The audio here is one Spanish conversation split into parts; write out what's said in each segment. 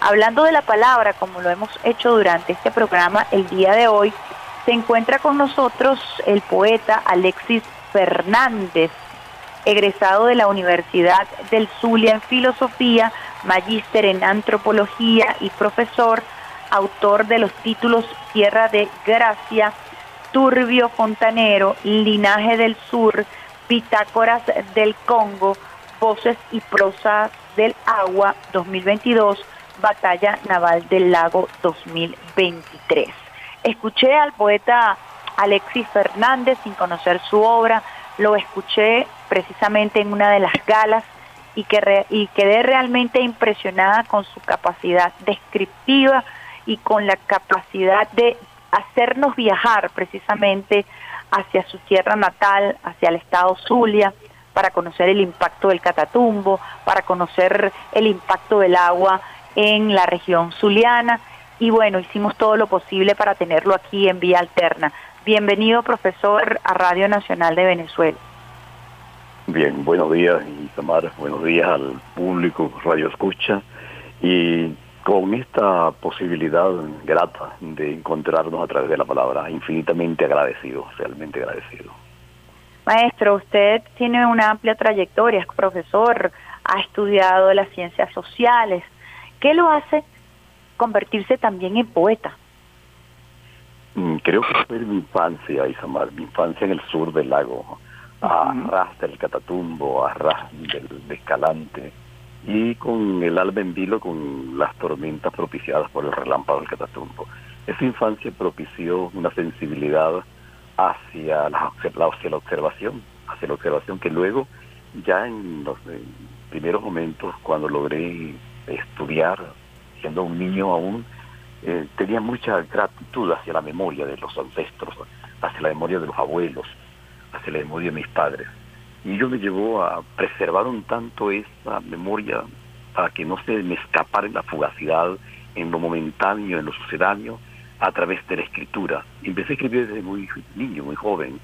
Hablando de la palabra, como lo hemos hecho durante este programa el día de hoy, se encuentra con nosotros el poeta Alexis Fernández, egresado de la Universidad del Zulia en Filosofía, magíster en Antropología y profesor, autor de los títulos Tierra de Gracia, Turbio Fontanero, Linaje del Sur, Bitácoras del Congo, Voces y Prosas del Agua 2022, Batalla Naval del Lago 2023. Escuché al poeta Alexis Fernández sin conocer su obra, lo escuché precisamente en una de las galas y, que y quedé realmente impresionada con su capacidad descriptiva y con la capacidad de hacernos viajar precisamente hacia su tierra natal, hacia el estado Zulia, para conocer el impacto del Catatumbo, para conocer el impacto del agua en la región zuliana y bueno, hicimos todo lo posible para tenerlo aquí en vía alterna. Bienvenido, profesor, a Radio Nacional de Venezuela. Bien, buenos días, Isamar, buenos días al público Radio Escucha y con esta posibilidad grata de encontrarnos a través de la palabra, infinitamente agradecido, realmente agradecido. Maestro, usted tiene una amplia trayectoria, es profesor, ha estudiado las ciencias sociales. ¿Qué lo hace convertirse también en poeta? Mm, creo que fue mi infancia, Isamar, mi infancia en el sur del lago, a ras del Catatumbo, a ras del, Escalante, y con el alma en vilo con las tormentas propiciadas por el relámpago del Catatumbo. Esa infancia propició una sensibilidad hacia la, hacia la observación, hacia la observación que luego, ya en los primeros momentos, cuando logré estudiar, siendo un niño aún, eh, tenía mucha gratitud hacia la memoria de los ancestros, hacia la memoria de los abuelos, hacia la memoria de mis padres. Y ello me llevó a preservar un tanto esa memoria para que no se me escapara en la fugacidad, en lo momentáneo, en lo sucedáneo, a través de la escritura. Empecé a escribir desde muy niño, muy joven,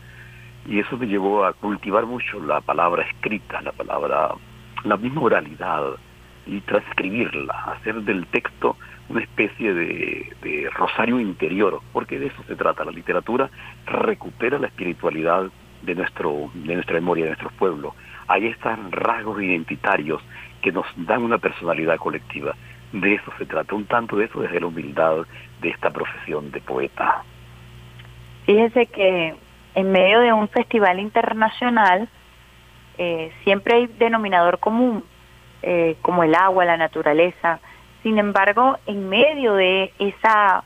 y eso me llevó a cultivar mucho la palabra escrita, la palabra, la misma oralidad, y transcribirla, hacer del texto una especie de, rosario interior, porque de eso se trata. La literatura recupera la espiritualidad de, nuestro, de nuestra memoria, de nuestro pueblo. Ahí están rasgos identitarios que nos dan una personalidad colectiva. De eso se trata, un tanto de eso desde la humildad de esta profesión de poeta. Fíjese que en medio de un festival internacional eh, siempre hay denominador común, eh, como el agua, la naturaleza. Sin embargo, en medio de esa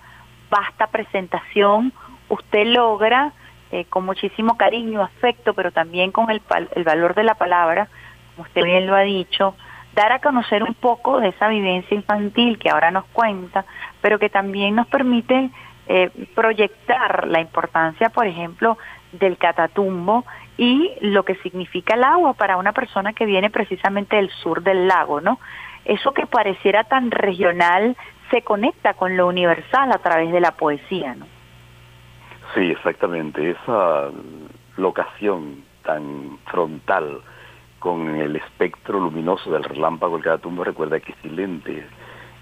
vasta presentación, usted logra, eh, con muchísimo cariño, afecto, pero también con el, el valor de la palabra, como usted bien lo ha dicho, dar a conocer un poco de esa vivencia infantil que ahora nos cuenta, pero que también nos permite eh, proyectar la importancia, por ejemplo, del catatumbo y lo que significa el agua para una persona que viene precisamente del sur del lago, ¿no? Eso que pareciera tan regional se conecta con lo universal a través de la poesía, ¿no? Sí, exactamente. Esa locación tan frontal con el espectro luminoso del relámpago del Catatumbo, recuerda que silente,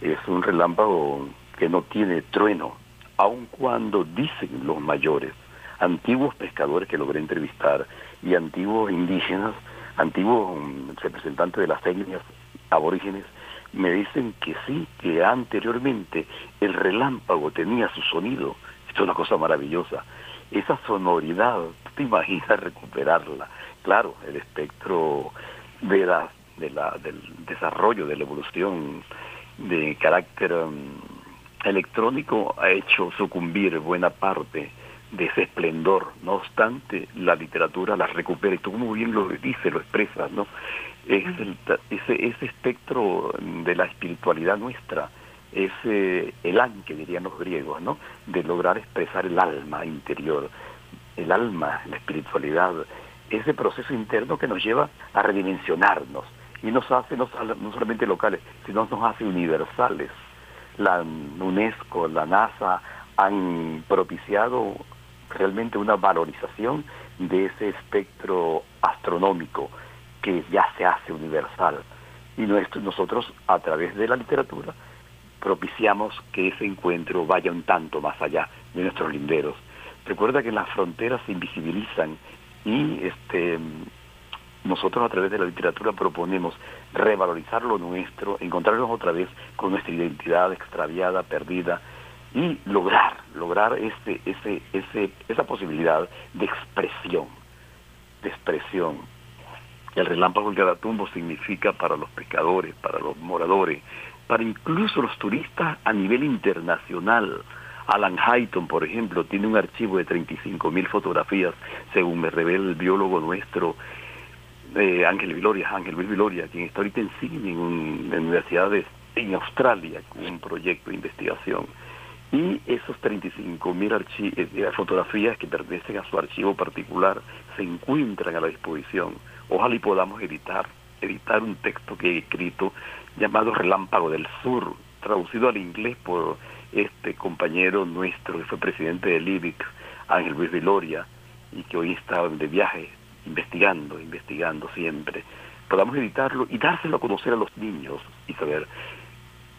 es un relámpago que no tiene trueno, aun cuando dicen los mayores, antiguos pescadores que logré entrevistar y antiguos indígenas, antiguos mm, representantes de las etnias aborígenes, me dicen que sí, que anteriormente el relámpago tenía su sonido. Esto es una cosa maravillosa. Esa sonoridad, te imaginas recuperarla? claro, el espectro de la, de la, del desarrollo, de la evolución de carácter um, electrónico ha hecho sucumbir buena parte de ese esplendor. No obstante, la literatura la recupera y tú muy bien lo dices, lo expresas, ¿no? Es el, ese, ese espectro de la espiritualidad nuestra, ese el que dirían los griegos, ¿no? De lograr expresar el alma interior, el alma, la espiritualidad, ese proceso interno que nos lleva a redimensionarnos y nos hace no, solamente locales, sino nos hace universales. La UNESCO, la NASA han propiciado realmente una valorización de ese espectro astronómico que ya se hace universal. Y nosotros, a través de la literatura, propiciamos que ese encuentro vaya un tanto más allá de nuestros linderos. Recuerda que las fronteras se invisibilizan y este nosotros a través de la literatura proponemos revalorizar lo nuestro, encontrarnos otra vez con nuestra identidad extraviada, perdida y lograr, lograr ese, ese, ese, esa posibilidad de expresión, de expresión. El relámpago del Garatumbo significa para los pescadores, para los moradores, para incluso los turistas a nivel internacional. Alan Hayton, por ejemplo, tiene un archivo de 35 mil fotografías, según me revela el biólogo nuestro, eh, Ángel Viloria, Ángel Viloria, quien está ahorita en Sydney, en, en universidades en Australia, con un proyecto de investigación. Y esos 35 mil eh, eh, fotografías que pertenecen a su archivo particular se encuentran a la disposición. Ojalá y podamos editar, editar un texto que he escrito llamado Relámpago del Sur, traducido al inglés por este compañero nuestro que fue presidente del IBIC, Ángel Luis Viloria, y que hoy está de viaje investigando, investigando siempre, podamos editarlo y dárselo a conocer a los niños y saber,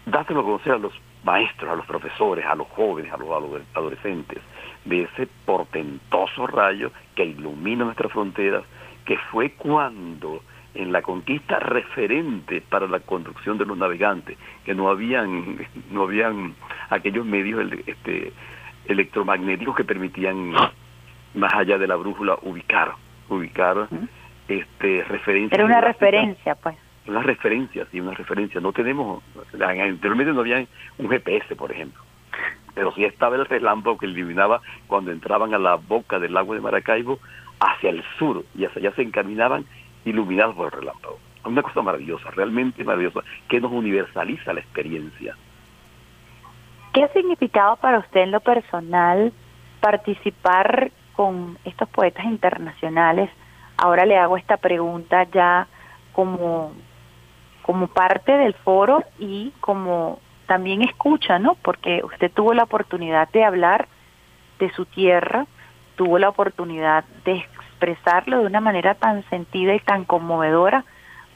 dárselo a conocer a los maestros, a los profesores, a los jóvenes, a los adolescentes, de ese portentoso rayo que ilumina nuestras fronteras, que fue cuando en la conquista referente para la conducción de los navegantes, que no habían, no habían aquellos medios este, electromagnéticos que permitían, más allá de la brújula, ubicar, ubicar este, referencias. Era una referencia, pues. Una referencia, sí, una referencia. No tenemos, anteriormente no había un GPS, por ejemplo, pero sí estaba el relámpago que iluminaba cuando entraban a la boca del lago de Maracaibo hacia el sur y hacia allá se encaminaban iluminados por el relámpago. Una cosa maravillosa, realmente maravillosa, que nos universaliza la experiencia. ¿Qué ha significado para usted en lo personal participar con estos poetas internacionales? Ahora le hago esta pregunta ya como, como parte del foro y como también escucha, ¿no? Porque usted tuvo la oportunidad de hablar de su tierra, tuvo la oportunidad de expresarlo de una manera tan sentida y tan conmovedora,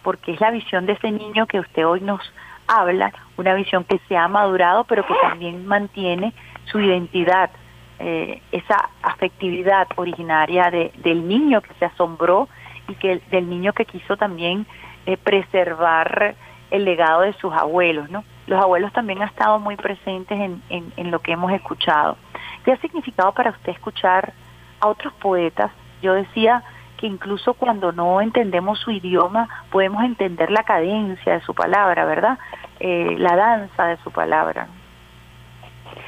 porque es la visión de ese niño que usted hoy nos habla, una visión que se ha madurado, pero que también mantiene su identidad, eh, esa afectividad originaria de, del niño que se asombró y que del niño que quiso también eh, preservar el legado de sus abuelos, ¿no? Los abuelos también han estado muy presentes en, en, en lo que hemos escuchado. ¿Qué ha significado para usted escuchar a otros poetas yo decía que incluso cuando no entendemos su idioma, podemos entender la cadencia de su palabra, ¿verdad? Eh, la danza de su palabra.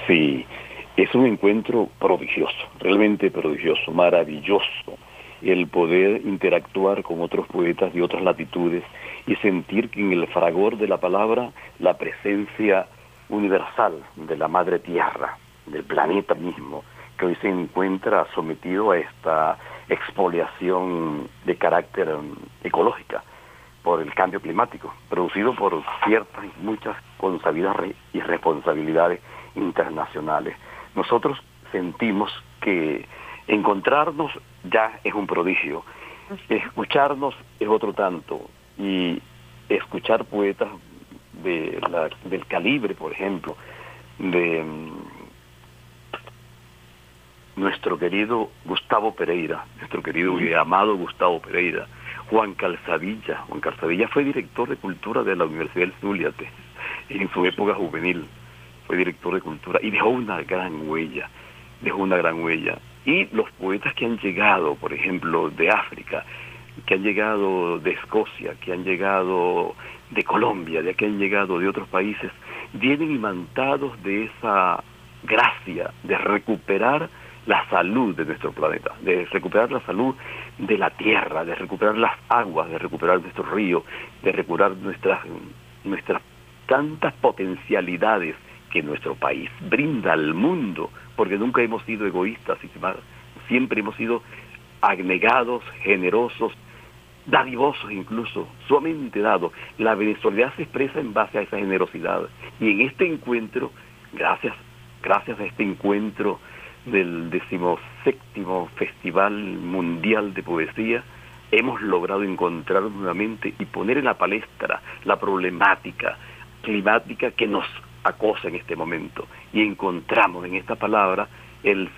Sí, es un encuentro prodigioso, realmente prodigioso, maravilloso, el poder interactuar con otros poetas de otras latitudes y sentir que en el fragor de la palabra la presencia universal de la madre tierra, del planeta mismo, que hoy se encuentra sometido a esta expoliación de carácter ecológica por el cambio climático, producido por ciertas y muchas consabidas y responsabilidades internacionales. Nosotros sentimos que encontrarnos ya es un prodigio, escucharnos es otro tanto, y escuchar poetas de la, del calibre, por ejemplo, de um, nuestro querido Gustavo Pereira, nuestro querido y amado Gustavo Pereira, Juan Calzadilla. Juan Calzadilla fue director de cultura de la Universidad del Zuliate en su época juvenil. Fue director de cultura y dejó una gran huella, dejó una gran huella. Y los poetas que han llegado, por ejemplo, de África, que han llegado de Escocia, que han llegado de Colombia, de que han llegado de otros países, vienen imantados de esa gracia de recuperar la salud de nuestro planeta, de recuperar la salud de la tierra, de recuperar las aguas, de recuperar nuestros ríos, de recuperar nuestras, nuestras tantas potencialidades que nuestro país brinda al mundo, porque nunca hemos sido egoístas, siempre hemos sido agnegados, generosos, dadivosos incluso, sumamente dados. La Venezuela se expresa en base a esa generosidad. Y en este encuentro, gracias, gracias a este encuentro, del decimoséptimo Festival Mundial de Poesía, hemos logrado encontrar nuevamente y poner en la palestra la problemática climática que nos acosa en este momento. Y encontramos en esta palabra el,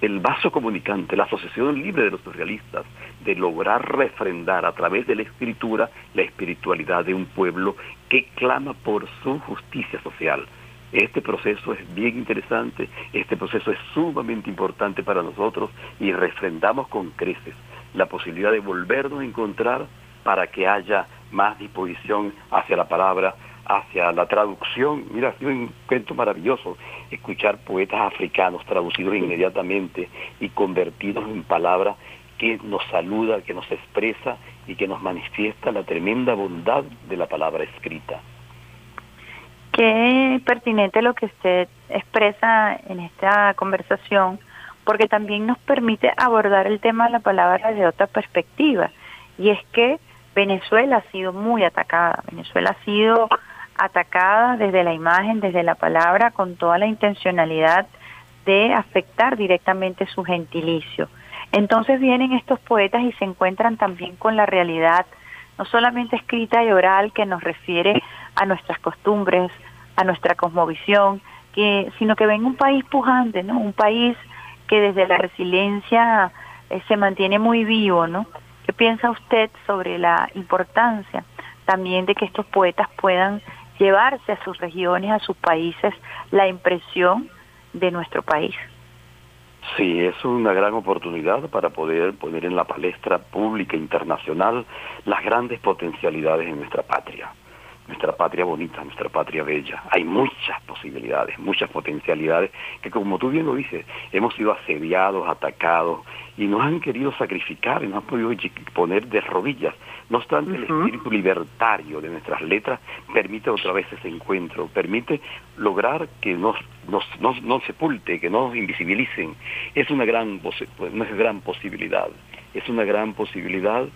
el vaso comunicante, la asociación libre de los surrealistas, de lograr refrendar a través de la escritura la espiritualidad de un pueblo que clama por su justicia social. Este proceso es bien interesante, este proceso es sumamente importante para nosotros y refrendamos con creces la posibilidad de volvernos a encontrar para que haya más disposición hacia la palabra, hacia la traducción. Mira, ha sido un cuento maravilloso escuchar poetas africanos traducidos inmediatamente y convertidos en palabras que nos saluda, que nos expresa y que nos manifiesta la tremenda bondad de la palabra escrita. Qué pertinente lo que usted expresa en esta conversación, porque también nos permite abordar el tema de la palabra de otra perspectiva, y es que Venezuela ha sido muy atacada, Venezuela ha sido atacada desde la imagen, desde la palabra, con toda la intencionalidad de afectar directamente su gentilicio. Entonces vienen estos poetas y se encuentran también con la realidad, no solamente escrita y oral, que nos refiere a nuestras costumbres, a nuestra cosmovisión, que, sino que ven un país pujante, ¿no? Un país que desde la resiliencia eh, se mantiene muy vivo, ¿no? ¿Qué piensa usted sobre la importancia también de que estos poetas puedan llevarse a sus regiones, a sus países, la impresión de nuestro país? Sí, es una gran oportunidad para poder poner en la palestra pública internacional las grandes potencialidades en nuestra patria nuestra patria bonita, nuestra patria bella. Hay muchas posibilidades, muchas potencialidades que como tú bien lo dices, hemos sido asediados, atacados y nos han querido sacrificar y nos han podido poner de rodillas. No obstante, el espíritu libertario de nuestras letras permite otra vez ese encuentro, permite lograr que nos, nos, nos, sepulte, que nos invisibilicen. Es una gran, una gran posibilidad, es una gran posibilidad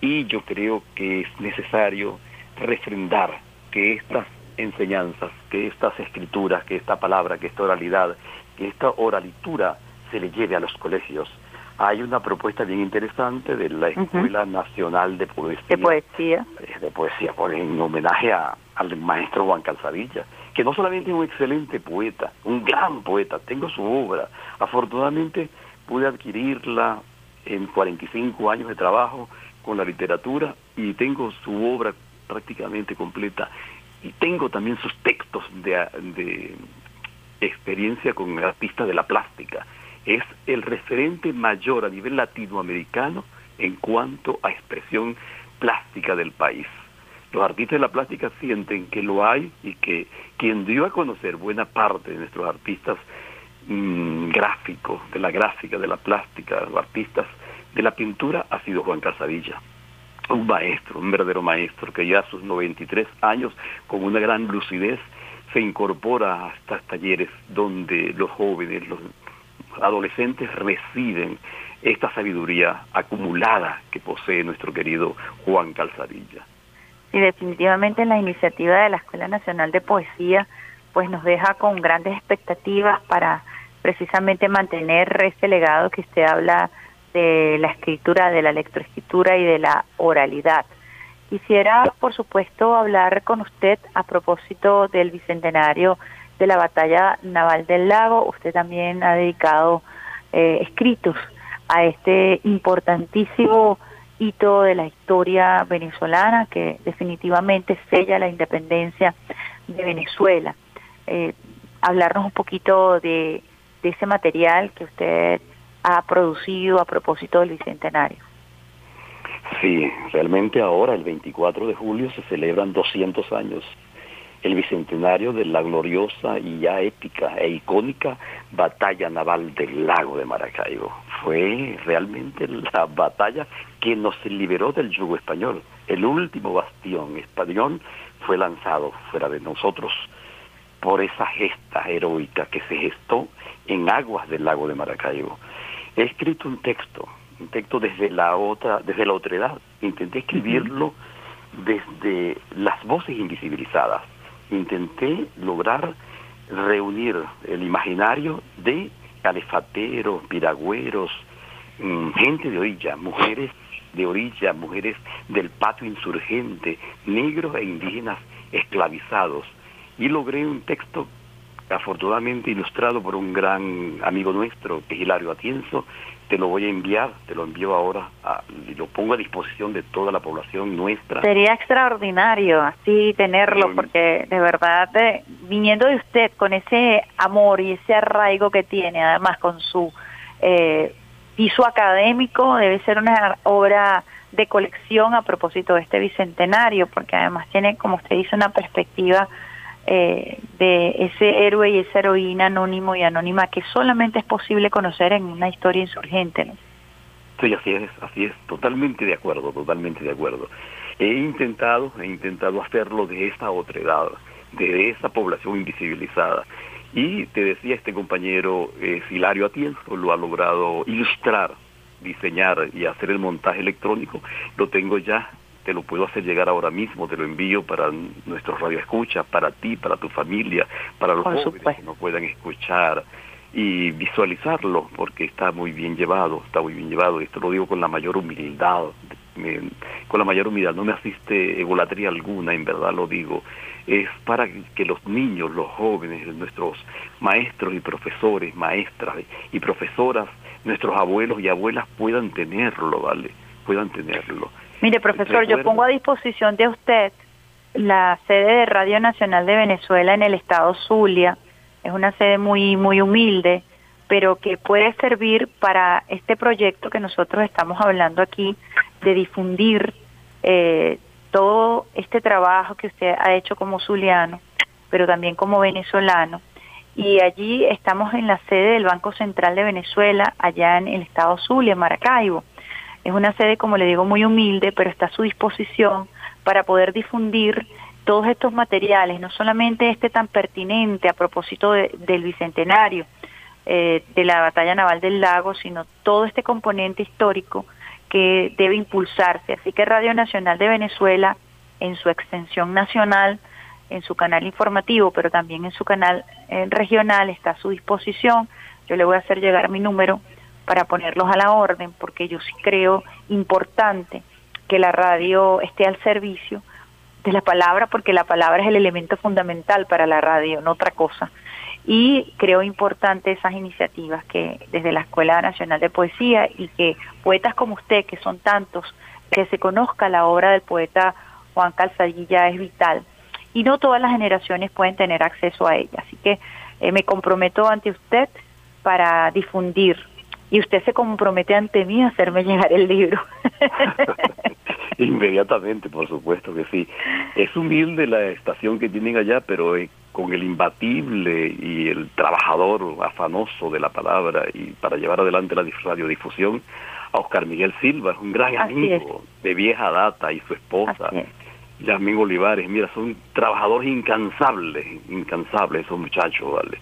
y yo creo que es necesario refrendar que estas enseñanzas, que estas escrituras, que esta palabra, que esta oralidad, que esta oralitura se le lleve a los colegios. Hay una propuesta bien interesante de la Escuela Nacional de Poesía. De Poesía. Eh, de Poesía, por, en homenaje al maestro Juan Calzadilla, que no solamente es un excelente poeta, un gran poeta, tengo su obra. Afortunadamente pude adquirirla en 45 años de trabajo con la literatura y tengo su obra prácticamente completa y tengo también sus textos de, de experiencia con artistas de la plástica. Es el referente mayor a nivel latinoamericano en cuanto a expresión plástica del país. Los artistas de la plástica sienten que lo hay y que quien dio a conocer buena parte de nuestros artistas mm, gráficos, de la gráfica, de la plástica, los artistas de la pintura ha sido Juan Casadilla un maestro, un verdadero maestro, que ya a sus 93 años, con una gran lucidez, se incorpora a estos talleres donde los jóvenes, los adolescentes reciben esta sabiduría acumulada que posee nuestro querido Juan Calzadilla. Y definitivamente la iniciativa de la Escuela Nacional de Poesía pues nos deja con grandes expectativas para precisamente mantener ese legado que usted habla de la escritura, de la lectoescritura y de la oralidad. Quisiera, por supuesto, hablar con usted a propósito del bicentenario de la batalla naval del lago. Usted también ha dedicado eh, escritos a este importantísimo hito de la historia venezolana que definitivamente sella la independencia de Venezuela. Eh, hablarnos un poquito de, de ese material que usted ha producido a propósito del Bicentenario. Sí, realmente ahora, el 24 de julio, se celebran 200 años el bicentenario de la gloriosa y ya épica e icónica batalla naval del lago de Maracaibo. Fue realmente la batalla que nos liberó del yugo español. El último bastión español fue lanzado fuera de nosotros por esa gesta heroica que se gestó en aguas del lago de Maracaibo. He escrito un texto, un texto desde la otra, desde la otra edad. Intenté escribirlo desde las voces invisibilizadas. Intenté lograr reunir el imaginario de calefateros, piragüeros, mm, gente de orilla, mujeres de orilla, mujeres del patio insurgente, negros e indígenas esclavizados, y logré un texto afortunadamente ilustrado por un gran amigo nuestro, que es Hilario Atienzo, te lo voy a enviar, te lo envío ahora y lo pongo a disposición de toda la población nuestra. Sería extraordinario así tenerlo, porque de verdad, viniendo de usted con ese amor y ese arraigo que tiene, además con su eh, piso académico, debe ser una obra de colección a propósito de este bicentenario, porque además tiene, como usted dice, una perspectiva eh, de ese héroe y esa heroína anónimo y anónima que solamente es posible conocer en una historia insurgente. ¿no? Sí, así es, así es, totalmente de acuerdo, totalmente de acuerdo. He intentado, he intentado hacerlo de esta otra edad, de esa población invisibilizada. Y te decía este compañero eh, Hilario Atienzo, lo ha logrado ilustrar, diseñar y hacer el montaje electrónico, lo tengo ya te lo puedo hacer llegar ahora mismo, te lo envío para nuestros radioescuchas, para ti, para tu familia, para los jóvenes que no puedan escuchar y visualizarlo, porque está muy bien llevado, está muy bien llevado, esto lo digo con la mayor humildad, con la mayor humildad, no me asiste egolatría alguna, en verdad lo digo, es para que los niños, los jóvenes, nuestros maestros y profesores, maestras y profesoras, nuestros abuelos y abuelas puedan tenerlo, ¿vale? Puedan tenerlo. Mire, profesor, yo pongo a disposición de usted la sede de Radio Nacional de Venezuela en el estado Zulia. Es una sede muy, muy humilde, pero que puede servir para este proyecto que nosotros estamos hablando aquí, de difundir eh, todo este trabajo que usted ha hecho como zuliano, pero también como venezolano. Y allí estamos en la sede del Banco Central de Venezuela, allá en el estado Zulia, Maracaibo. Es una sede, como le digo, muy humilde, pero está a su disposición para poder difundir todos estos materiales, no solamente este tan pertinente a propósito del Bicentenario, eh, de la batalla naval del lago, sino todo este componente histórico que debe impulsarse. Así que Radio Nacional de Venezuela, en su extensión nacional, en su canal informativo, pero también en su canal eh, regional, está a su disposición. Yo le voy a hacer llegar mi número para ponerlos a la orden, porque yo sí creo importante que la radio esté al servicio de la palabra, porque la palabra es el elemento fundamental para la radio, no otra cosa. Y creo importante esas iniciativas que desde la Escuela Nacional de Poesía y que poetas como usted, que son tantos, que se conozca la obra del poeta Juan Calzadilla es vital. Y no todas las generaciones pueden tener acceso a ella. Así que eh, me comprometo ante usted para difundir y usted se compromete ante mí a hacerme llegar el libro. Inmediatamente, por supuesto que sí. Es humilde la estación que tienen allá, pero eh, con el imbatible y el trabajador afanoso de la palabra y para llevar adelante la radiodifusión, a Oscar Miguel Silva, es un gran amigo de vieja data y su esposa. Yasmín Olivares, mira, son trabajadores incansables, incansables esos muchachos, ¿vale?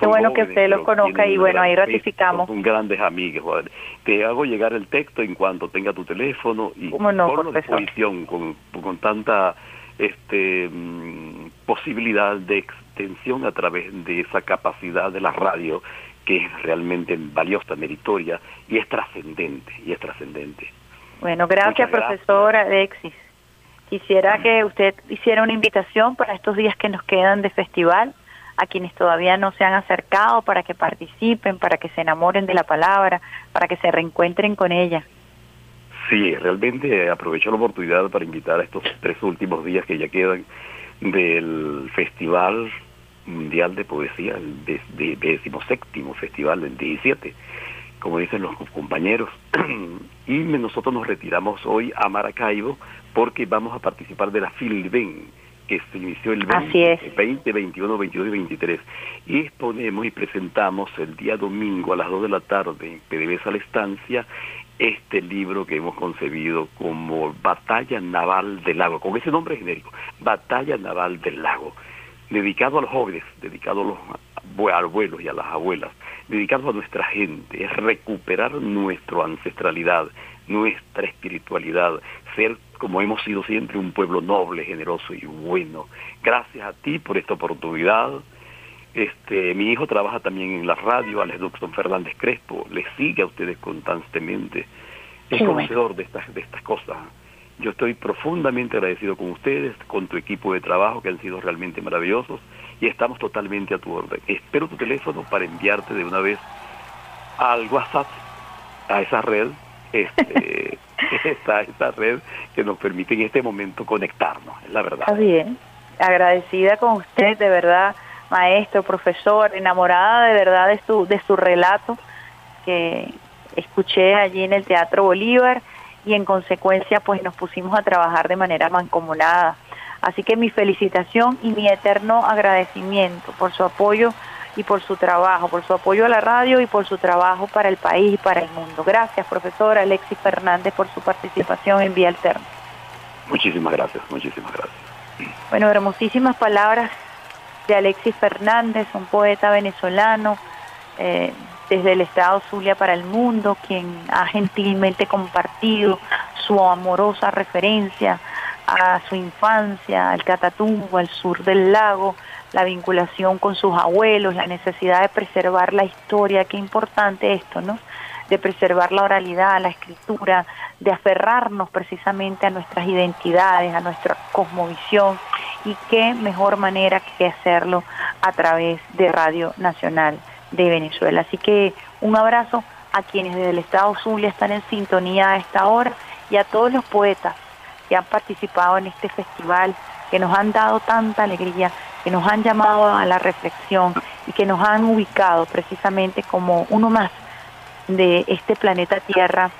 Qué bueno que usted los conozca y bueno, ahí ratificamos. Son grandes amigos. Te hago llegar el texto en cuanto tenga tu teléfono y con no, disposición con, con tanta este mm, posibilidad de extensión a través de esa capacidad de la radio que es realmente valiosa, meritoria y es trascendente, y es trascendente. Bueno, gracias, profesor Alexis. Quisiera que usted hiciera una invitación para estos días que nos quedan de festival a quienes todavía no se han acercado para que participen, para que se enamoren de la palabra, para que se reencuentren con ella. Sí, realmente aprovecho la oportunidad para invitar a estos tres últimos días que ya quedan del Festival Mundial de Poesía, el de, de, decimoséptimo festival del 17, como dicen los compañeros. y nosotros nos retiramos hoy a Maracaibo porque vamos a participar de la Filben, que se inició el 20, 20, 21, 22 y 23. Y exponemos y presentamos el día domingo a las 2 de la tarde en PDVSA La Estancia este libro que hemos concebido como Batalla Naval del Lago, con ese nombre genérico, Batalla Naval del Lago, dedicado a los jóvenes, dedicado a los abuelos y a las abuelas, dedicado a nuestra gente, es recuperar nuestra ancestralidad, nuestra espiritualidad, ser como hemos sido siempre un pueblo noble, generoso y bueno. Gracias a ti por esta oportunidad. Este, mi hijo trabaja también en la radio, Alex Duxton Fernández Crespo, le sigue a ustedes constantemente, es conocedor de estas, de estas cosas. Yo estoy profundamente agradecido con ustedes, con tu equipo de trabajo que han sido realmente maravillosos y estamos totalmente a tu orden. Espero tu teléfono para enviarte de una vez al WhatsApp, a esa red, este, esta, esta red que nos permite en este momento conectarnos, es la verdad. Está bien, agradecida con usted, de verdad, maestro, profesor, enamorada de verdad de su, de su relato que escuché allí en el Teatro Bolívar y en consecuencia pues nos pusimos a trabajar de manera mancomunada. Así que mi felicitación y mi eterno agradecimiento por su apoyo y por su trabajo, por su apoyo a la radio y por su trabajo para el país y para el mundo. Gracias, profesor Alexis Fernández, por su participación en Vía Alterna. Muchísimas gracias, muchísimas gracias. Bueno, hermosísimas palabras de Alexis Fernández, un poeta venezolano, eh, desde el Estado Zulia para el mundo, quien ha gentilmente compartido su amorosa referencia a su infancia, al Catatumbo, al sur del lago, la vinculación con sus abuelos, la necesidad de preservar la historia, qué importante esto, ¿no? De preservar la oralidad, la escritura, de aferrarnos precisamente a nuestras identidades, a nuestra cosmovisión y qué mejor manera que hacerlo a través de Radio Nacional de Venezuela. Así que un abrazo a quienes desde el Estado Zulia están en sintonía a esta hora y a todos los poetas que han participado en este festival, que nos han dado tanta alegría, que nos han llamado a la reflexión y que nos han ubicado precisamente como uno más de este planeta Tierra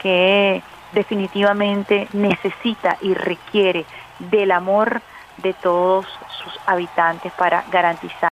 que definitivamente necesita y requiere del amor de todos sus habitantes para garantizar